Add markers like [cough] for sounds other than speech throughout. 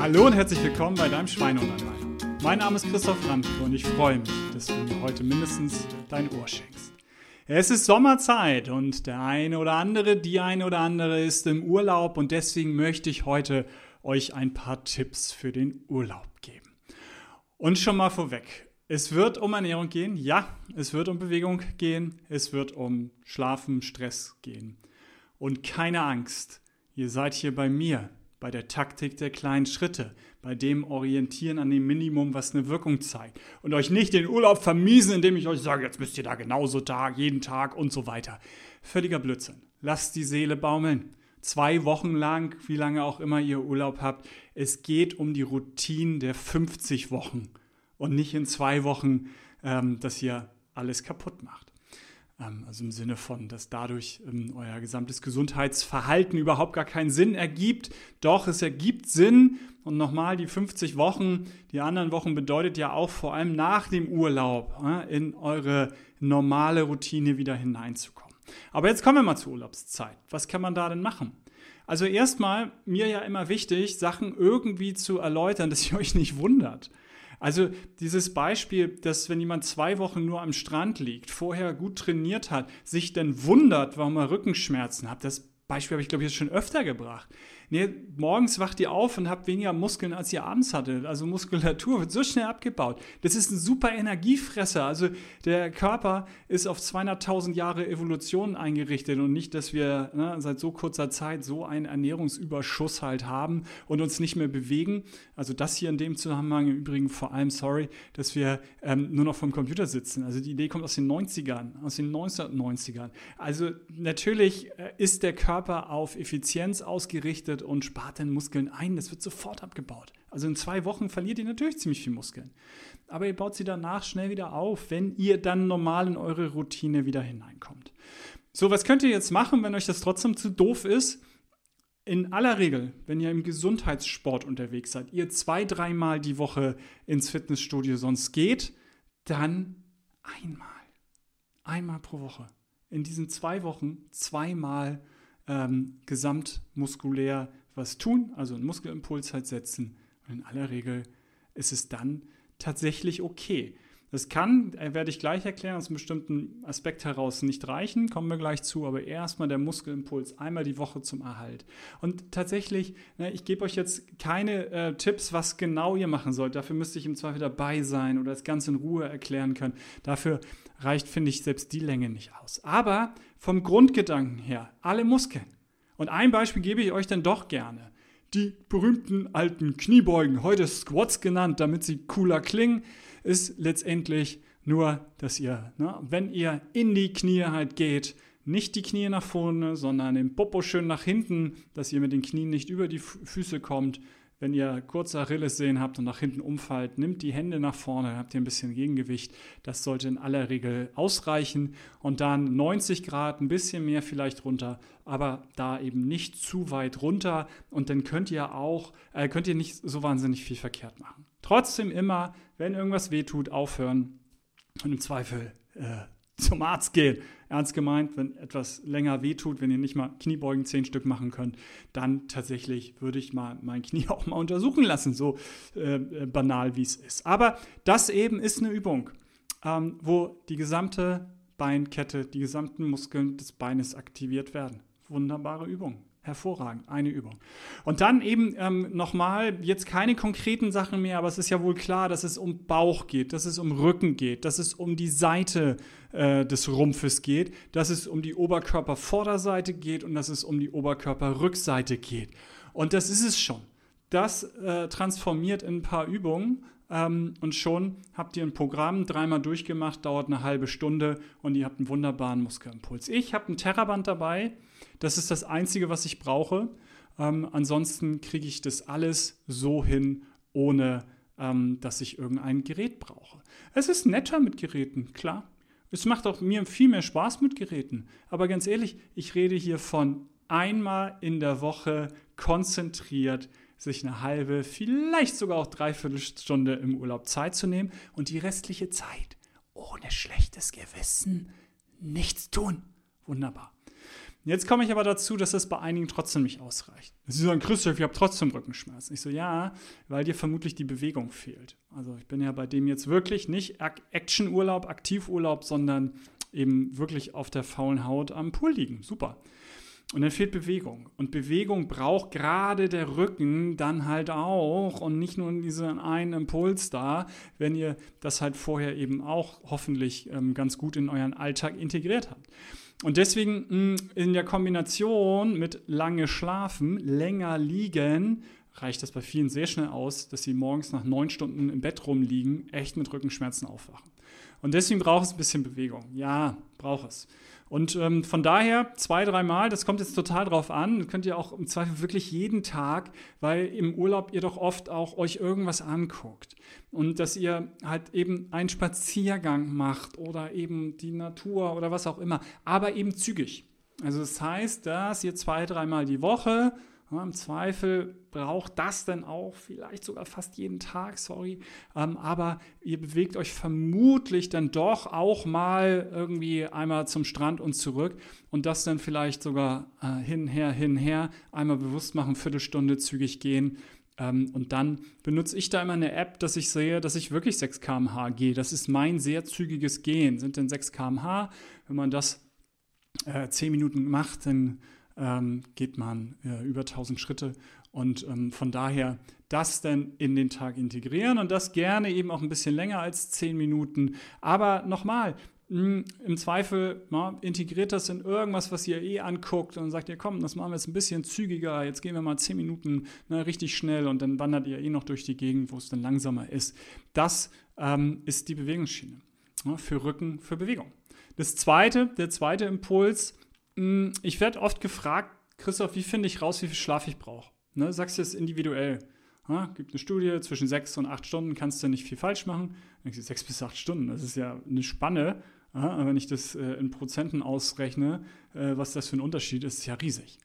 Hallo und herzlich willkommen bei deinem Schweine und allein. Mein Name ist Christoph Ramke und ich freue mich, dass du mir heute mindestens dein Ohr schenkst. Es ist Sommerzeit und der eine oder andere, die eine oder andere ist im Urlaub und deswegen möchte ich heute euch ein paar Tipps für den Urlaub geben. Und schon mal vorweg, es wird um Ernährung gehen, ja, es wird um Bewegung gehen, es wird um Schlafen, Stress gehen. Und keine Angst, ihr seid hier bei mir bei der Taktik der kleinen Schritte, bei dem Orientieren an dem Minimum, was eine Wirkung zeigt. Und euch nicht den Urlaub vermiesen, indem ich euch sage, jetzt müsst ihr da genauso Tag, jeden Tag und so weiter. Völliger Blödsinn. Lasst die Seele baumeln. Zwei Wochen lang, wie lange auch immer ihr Urlaub habt. Es geht um die Routine der 50 Wochen und nicht in zwei Wochen, ähm, dass ihr alles kaputt macht. Ähm, also im Sinne von, dass dadurch ähm, euer gesamtes Gesundheitsverhalten überhaupt gar keinen Sinn ergibt. Doch, es ergibt Sinn. Und nochmal, die 50 Wochen, die anderen Wochen bedeutet ja auch vor allem nach dem Urlaub in eure normale Routine wieder hineinzukommen. Aber jetzt kommen wir mal zur Urlaubszeit. Was kann man da denn machen? Also erstmal, mir ja immer wichtig, Sachen irgendwie zu erläutern, [laughs] dass ihr euch nicht wundert. Also dieses Beispiel, dass wenn jemand zwei Wochen nur am Strand liegt, vorher gut trainiert hat, sich dann wundert, warum er Rückenschmerzen hat, das Beispiel habe ich, glaube ich, jetzt schon öfter gebracht. Nee, morgens wacht ihr auf und habt weniger Muskeln, als ihr abends hattet. Also Muskulatur wird so schnell abgebaut. Das ist ein super Energiefresser. Also der Körper ist auf 200.000 Jahre Evolution eingerichtet und nicht, dass wir ne, seit so kurzer Zeit so einen Ernährungsüberschuss halt haben und uns nicht mehr bewegen. Also das hier in dem Zusammenhang im Übrigen vor allem, sorry, dass wir ähm, nur noch vom Computer sitzen. Also die Idee kommt aus den 90ern, aus den 1990ern. Also natürlich äh, ist der Körper auf Effizienz ausgerichtet trainiert und spart den Muskeln ein, das wird sofort abgebaut. Also in zwei Wochen verliert ihr natürlich ziemlich viel Muskeln. Aber ihr baut sie danach schnell wieder auf, wenn ihr dann normal in eure Routine wieder hineinkommt. So, was könnt ihr jetzt machen, wenn euch das trotzdem zu doof ist? In aller Regel, wenn ihr im Gesundheitssport unterwegs seid, ihr zwei, dreimal die Woche ins Fitnessstudio sonst geht, dann einmal. Einmal pro Woche. In diesen zwei Wochen zweimal ähm, gesamtmuskulär was tun, also einen Muskelimpuls halt setzen. Und in aller Regel ist es dann tatsächlich okay. Das kann, äh, werde ich gleich erklären, aus einem bestimmten Aspekt heraus nicht reichen, kommen wir gleich zu, aber erstmal der Muskelimpuls einmal die Woche zum Erhalt. Und tatsächlich, ne, ich gebe euch jetzt keine äh, Tipps, was genau ihr machen sollt. Dafür müsste ich im Zweifel dabei sein oder das Ganze in Ruhe erklären können. Dafür reicht, finde ich, selbst die Länge nicht aus. Aber vom Grundgedanken her, alle Muskeln. Und ein Beispiel gebe ich euch dann doch gerne. Die berühmten alten Kniebeugen, heute Squats genannt, damit sie cooler klingen ist letztendlich nur, dass ihr, ne, wenn ihr in die Knie halt geht, nicht die Knie nach vorne, sondern den Popo schön nach hinten, dass ihr mit den Knien nicht über die Füße kommt. Wenn ihr kurze Achillessehnen habt und nach hinten umfallt, nimmt die Hände nach vorne, habt ihr ein bisschen Gegengewicht. Das sollte in aller Regel ausreichen. Und dann 90 Grad, ein bisschen mehr vielleicht runter, aber da eben nicht zu weit runter. Und dann könnt ihr auch, äh, könnt ihr nicht so wahnsinnig viel verkehrt machen. Trotzdem immer, wenn irgendwas wehtut, aufhören und im Zweifel äh, zum Arzt gehen. Ernst gemeint, wenn etwas länger wehtut, wenn ihr nicht mal Kniebeugen zehn Stück machen könnt, dann tatsächlich würde ich mal mein Knie [laughs] auch mal untersuchen lassen, so äh, äh, banal wie es ist. Aber das eben ist eine Übung, ähm, wo die gesamte Beinkette, die gesamten Muskeln des Beines aktiviert werden. Wunderbare Übung. Hervorragend, eine Übung. Und dann eben ähm, nochmal, jetzt keine konkreten Sachen mehr, aber es ist ja wohl klar, dass es um Bauch geht, dass es um Rücken geht, dass es um die Seite äh, des Rumpfes geht, dass es um die Oberkörpervorderseite geht und dass es um die Oberkörperrückseite geht. Und das ist es schon. Das äh, transformiert in ein paar Übungen ähm, und schon habt ihr ein Programm dreimal durchgemacht, dauert eine halbe Stunde und ihr habt einen wunderbaren Muskelimpuls. Ich habe ein Terraband dabei. Das ist das Einzige, was ich brauche. Ähm, ansonsten kriege ich das alles so hin, ohne ähm, dass ich irgendein Gerät brauche. Es ist netter mit Geräten, klar. Es macht auch mir viel mehr Spaß mit Geräten. Aber ganz ehrlich, ich rede hier von einmal in der Woche konzentriert sich eine halbe, vielleicht sogar auch dreiviertel Stunde im Urlaub Zeit zu nehmen und die restliche Zeit ohne schlechtes Gewissen nichts tun. Wunderbar. Jetzt komme ich aber dazu, dass das bei einigen trotzdem nicht ausreicht. Sie sagen, Christoph, ich habe trotzdem Rückenschmerzen. Ich so, ja, weil dir vermutlich die Bewegung fehlt. Also ich bin ja bei dem jetzt wirklich nicht Actionurlaub, Aktivurlaub, sondern eben wirklich auf der faulen Haut am Pool liegen. Super. Und dann fehlt Bewegung. Und Bewegung braucht gerade der Rücken dann halt auch und nicht nur diesen einen Impuls da, wenn ihr das halt vorher eben auch hoffentlich ähm, ganz gut in euren Alltag integriert habt. Und deswegen mh, hm, in der Kombination mit lange schlafen, länger liegen, reicht das bei vielen sehr schnell aus, dass sie morgens nach neun Stunden im Bett rumliegen, echt mit Rückenschmerzen aufwachen. Und deswegen braucht es ein bisschen Bewegung. Ja, braucht es. Und ähm, von daher zwei, dreimal, das kommt jetzt total drauf an, könnt ihr auch im Zweifel wirklich jeden Tag, weil im Urlaub ihr doch oft auch euch irgendwas anguckt. Und dass ihr halt eben einen Spaziergang macht oder eben die Natur oder was auch immer, aber eben zügig. Also das heißt, dass ihr zwei, dreimal die Woche ja, Im Zweifel braucht das dann auch vielleicht sogar fast jeden Tag, sorry. Ähm, aber ihr bewegt euch vermutlich dann doch auch mal irgendwie einmal zum Strand und zurück und das dann vielleicht sogar äh, hinher, hinher, einmal bewusst machen, Viertelstunde zügig gehen. Ähm, und dann benutze ich da immer eine App, dass ich sehe, dass ich wirklich 6 km/h gehe. Das ist mein sehr zügiges Gehen. Sind denn 6 km/h? Wenn man das äh, 10 Minuten macht, dann ähm, geht man äh, über 1000 Schritte. Und ähm, von daher das dann in den Tag integrieren und das gerne eben auch ein bisschen länger als 10 Minuten. Aber nochmal, hm, im Zweifel na, integriert das in irgendwas, was ihr eh anguckt und sagt ihr, komm, das machen wir jetzt ein bisschen zügiger, jetzt gehen wir mal 10 Minuten na, richtig schnell und dann wandert ihr eh noch durch die Gegend, wo es dann langsamer ist. Das ähm, ist die Bewegungsschiene na, für Rücken, für Bewegung. Das zweite, der zweite Impuls, ich werde oft gefragt, Christoph, wie finde ich raus, wie viel Schlaf ich brauche? Ne, sagst du es individuell. Ja, gibt eine Studie, zwischen sechs und acht Stunden kannst du nicht viel falsch machen. Sechs bis acht Stunden, das ist ja eine Spanne. Ja, wenn ich das äh, in Prozenten ausrechne, äh, was das für ein Unterschied ist, ist ja riesig.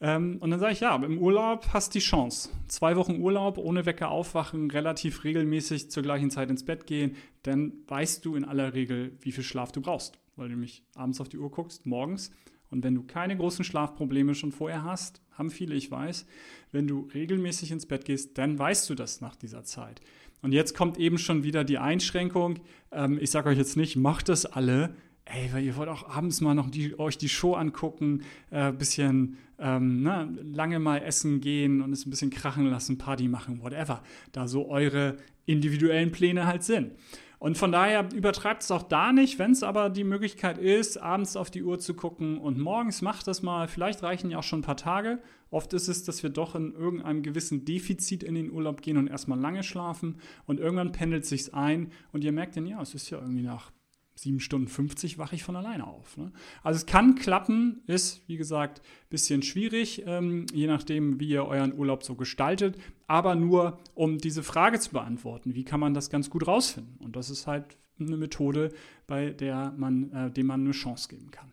Ähm, und dann sage ich, ja, im Urlaub hast du die Chance. Zwei Wochen Urlaub, ohne Wecker aufwachen, relativ regelmäßig zur gleichen Zeit ins Bett gehen, dann weißt du in aller Regel, wie viel Schlaf du brauchst. Weil du nämlich abends auf die Uhr guckst, morgens und wenn du keine großen Schlafprobleme schon vorher hast, haben viele, ich weiß, wenn du regelmäßig ins Bett gehst, dann weißt du das nach dieser Zeit. Und jetzt kommt eben schon wieder die Einschränkung. Ähm, ich sage euch jetzt nicht, macht das alle. Ey, weil ihr wollt auch abends mal noch die, euch die Show angucken, äh, bisschen ähm, ne, lange mal essen gehen und es ein bisschen krachen lassen, Party machen, whatever. Da so eure individuellen Pläne halt sind. Und von daher übertreibt es auch da nicht, wenn es aber die Möglichkeit ist, abends auf die Uhr zu gucken und morgens macht das mal. Vielleicht reichen ja auch schon ein paar Tage. Oft ist es, dass wir doch in irgendeinem gewissen Defizit in den Urlaub gehen und erstmal lange schlafen und irgendwann pendelt sich's ein und ihr merkt dann, ja, es ist ja irgendwie nach 7 Stunden 50 wache ich von alleine auf. Ne? Also es kann klappen, ist wie gesagt ein bisschen schwierig, ähm, je nachdem, wie ihr euren Urlaub so gestaltet, aber nur um diese Frage zu beantworten, wie kann man das ganz gut rausfinden? Und das ist halt eine Methode, bei der man, äh, dem man eine Chance geben kann.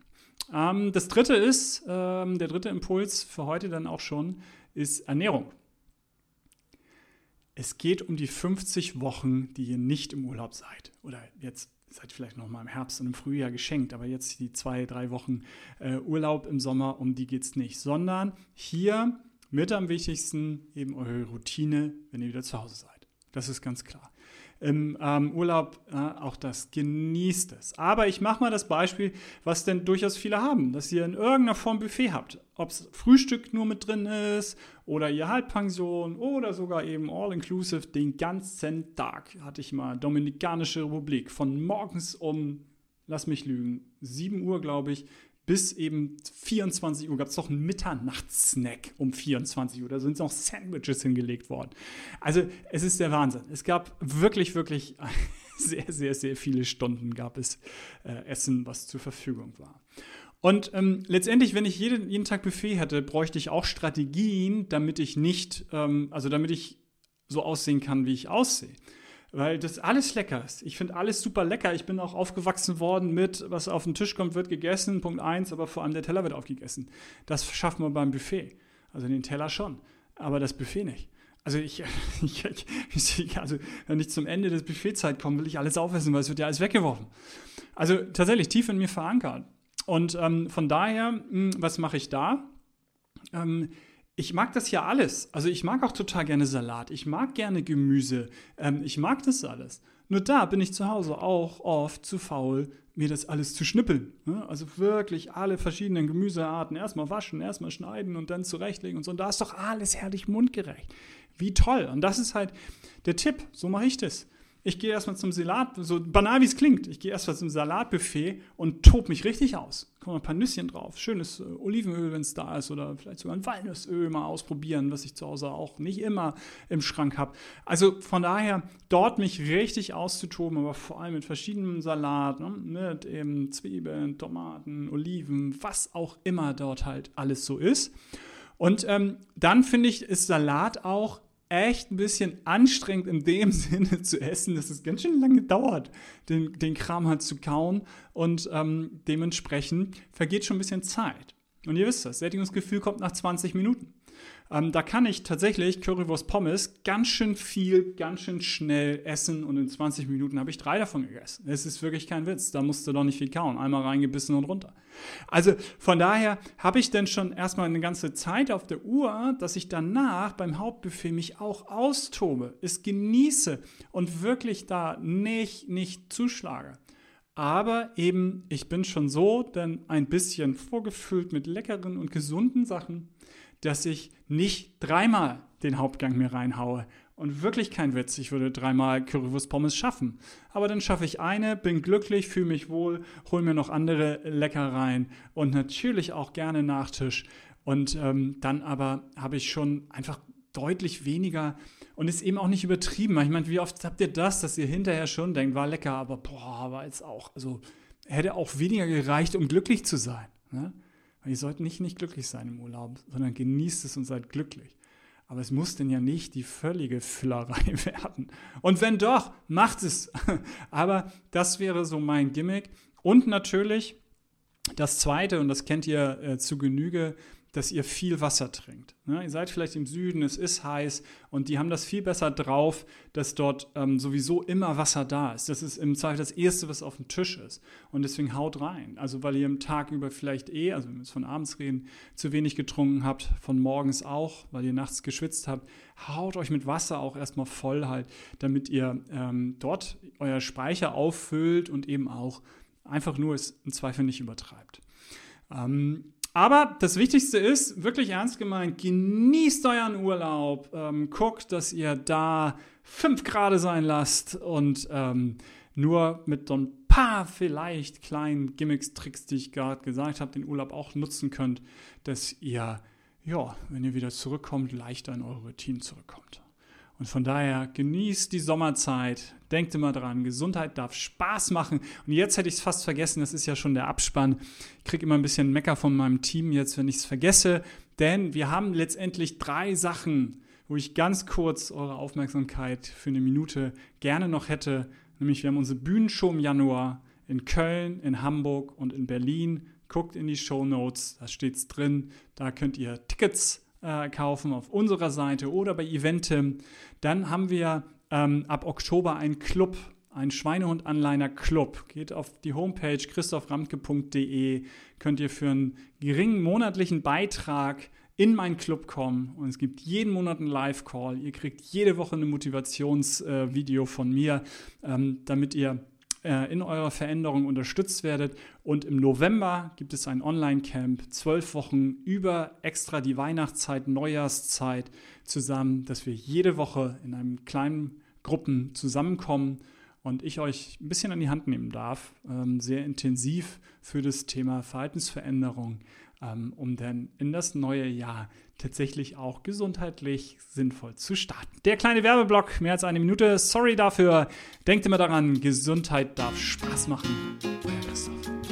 Ähm, das dritte ist, ähm, der dritte Impuls für heute dann auch schon, ist Ernährung. Es geht um die 50 Wochen, die ihr nicht im Urlaub seid. Oder jetzt seid vielleicht noch mal im Herbst und im Frühjahr geschenkt, aber jetzt die zwei, drei Wochen äh, Urlaub im Sommer, um die geht es nicht, sondern hier mit am wichtigsten eben eure Routine, wenn ihr wieder zu Hause seid. Das ist ganz klar im ähm, Urlaub äh, auch das. Genießt es. Aber ich mache mal das Beispiel, was denn durchaus viele haben, dass ihr in irgendeiner Form Buffet habt. Ob es Frühstück nur mit drin ist oder ihr Halbpension oder sogar eben All-Inclusive den ganzen Tag. Hatte ich mal Dominikanische Republik von morgens um, lass mich lügen, 7 Uhr, glaube ich, bis eben 24 Uhr gab es doch einen Mitternachtssnack um 24 Uhr. Da sind noch Sandwiches hingelegt worden. Also es ist der Wahnsinn. Es gab wirklich, wirklich [laughs] sehr, sehr, sehr viele Stunden gab es äh, Essen, was zur Verfügung war. Und ähm, letztendlich, wenn ich jeden, jeden Tag Buffet hätte, bräuchte ich auch Strategien, damit ich nicht, ähm, also damit ich so aussehen kann, wie ich aussehe weil das alles lecker ist. Ich finde alles super lecker. Ich bin auch aufgewachsen worden mit, was auf den Tisch kommt, wird gegessen, Punkt eins, aber vor allem der Teller wird aufgegessen. Das schaffen wir beim Buffet. Also den Teller schon, aber das Buffet nicht. Also ich, [laughs] ich, ich, also wenn ich zum Ende des Buffetzeit komme, will ich alles aufessen, weil es wird ja alles weggeworfen. Also tatsächlich tief in mir verankert. Und ähm, von daher, mh, hm, was mache ich da? Ähm, ich mag das ja alles. Also ich mag auch total gerne Salat. Ich mag gerne Gemüse. Ähm, ich mag das alles. Nur da bin ich zu Hause auch oft zu faul, mir das alles zu schnippeln. Ne? Also wirklich alle verschiedenen Gemüsearten erstmal waschen, erstmal schneiden und dann zurechtlegen und so. Und da ist doch alles herrlich mundgerecht. Wie toll. Und das ist halt der Tipp. So mache ich das. Ich gehe erstmal zum Salat, so banal wie es klingt, ich gehe erstmal zum Salatbuffet und tob mich richtig aus. Kommen ein paar Nüsschen drauf, schönes äh, Olivenöl, wenn es da ist, oder vielleicht sogar ein Walnussöl mal ausprobieren, was ich zu Hause auch nicht immer im Schrank habe. Also von daher, dort mich richtig auszutoben, aber vor allem mit verschiedenen Salat, ne? mit eben Zwiebeln, Tomaten, Oliven, was auch immer dort halt alles so ist. Und ähm, dann finde ich, ist Salat auch echt ein bisschen anstrengend in dem [laughs] Sinne zu essen, dass es ganz schön lange dauert, den, den Kram halt zu kauen und ähm, dementsprechend vergeht schon ein bisschen Zeit. Und ihr wisst das, Sättigungsgefühl kommt nach 20 Minuten. Ähm, da kann ich tatsächlich Currywurst Pommes ganz schön viel, ganz schön schnell essen und in 20 Minuten habe ich drei davon gegessen. Es ist wirklich kein Witz. Da musst du doch nicht viel kauen. Einmal reingebissen und runter. Also von daher habe ich denn schon erstmal eine ganze Zeit auf der Uhr, dass ich danach beim Hauptbuffet mich auch austobe, es genieße und wirklich da nicht, nicht zuschlage. Aber eben, ich bin schon so denn ein bisschen vorgefüllt mit leckeren und gesunden Sachen, dass ich nicht dreimal den Hauptgang mir reinhaue. Und wirklich kein Witz, ich würde dreimal Currywurst Pommes schaffen. Aber dann schaffe ich eine, bin glücklich, fühle mich wohl, hole mir noch andere Leckereien und natürlich auch gerne Nachtisch. Und ähm, dann aber habe ich schon einfach deutlich weniger und ist eben auch nicht übertrieben. Ich meine, wie oft habt ihr das, dass ihr hinterher schon denkt, war lecker, aber boah, war jetzt auch, also hätte auch weniger gereicht, um glücklich zu sein. Ne? Weil ihr sollt nicht nicht glücklich sein im Urlaub, sondern genießt es und seid glücklich. Aber es muss denn ja nicht die völlige Füllerei [laughs] werden. Und wenn doch, macht es. [laughs] Aber das wäre so mein Gimmick. Und natürlich das Zweite, und das kennt ihr äh, zu Genüge, dass ihr viel Wasser trinkt. Ne? Ihr seid vielleicht im Süden, es ist heiß und die haben das viel besser drauf, dass dort ähm, sowieso immer Wasser da ist. Das ist im Zweifel das Erste, was auf dem Tisch ist. Und deswegen haut rein. Also weil ihr am Tag über vielleicht eh, also wenn wir jetzt von abends reden, zu wenig getrunken habt, von morgens auch, weil ihr nachts geschwitzt habt, haut euch mit Wasser auch erstmal voll halt, damit ihr ähm, dort euer Speicher auffüllt und eben auch einfach nur es im Zweifel nicht übertreibt. Ähm, aber das Wichtigste ist, wirklich ernst gemeint, genießt euren Urlaub, ähm, guckt, dass ihr da fünf Grad sein lasst und ähm, nur mit so ein paar vielleicht kleinen Gimmicks, Tricks, die ich gerade gesagt habe, den Urlaub auch nutzen könnt, dass ihr, ja, wenn ihr wieder zurückkommt, leichter in eure Routine zurückkommt. Und von daher genießt die Sommerzeit. Denkt immer dran, Gesundheit darf Spaß machen. Und jetzt hätte ich es fast vergessen, das ist ja schon der Abspann. Ich kriege immer ein bisschen Mecker von meinem Team jetzt, wenn ich es vergesse. Denn wir haben letztendlich drei Sachen, wo ich ganz kurz eure Aufmerksamkeit für eine Minute gerne noch hätte. Nämlich wir haben unsere Bühnenshow im Januar in Köln, in Hamburg und in Berlin. Guckt in die Show Notes, da steht es drin. Da könnt ihr Tickets äh, kaufen auf unserer Seite oder bei Eventim. Dann haben wir ähm, ab Oktober einen Club, einen Schweinehund-Anleiner-Club. Geht auf die Homepage christophramtke.de, könnt ihr für einen geringen monatlichen Beitrag in meinen Club kommen und es gibt jeden Monat einen Live-Call. Ihr kriegt jede Woche ein Motivationsvideo äh, von mir, ähm, damit ihr äh, in eurer Veränderung unterstützt werdet. Und im November gibt es ein Online-Camp, zwölf Wochen über extra die Weihnachtszeit, Neujahrszeit zusammen, dass wir jede Woche in einem kleinen Gruppen zusammenkommen und ich euch ein bisschen an die Hand nehmen darf, ähm, sehr intensiv für das Thema Verhaltensveränderung, ähm, um dann in das neue Jahr tatsächlich auch gesundheitlich sinnvoll zu starten. Der kleine Werbeblock, mehr als eine Minute. Sorry dafür. Denkt immer daran, Gesundheit darf Spaß machen. Euer Christoph.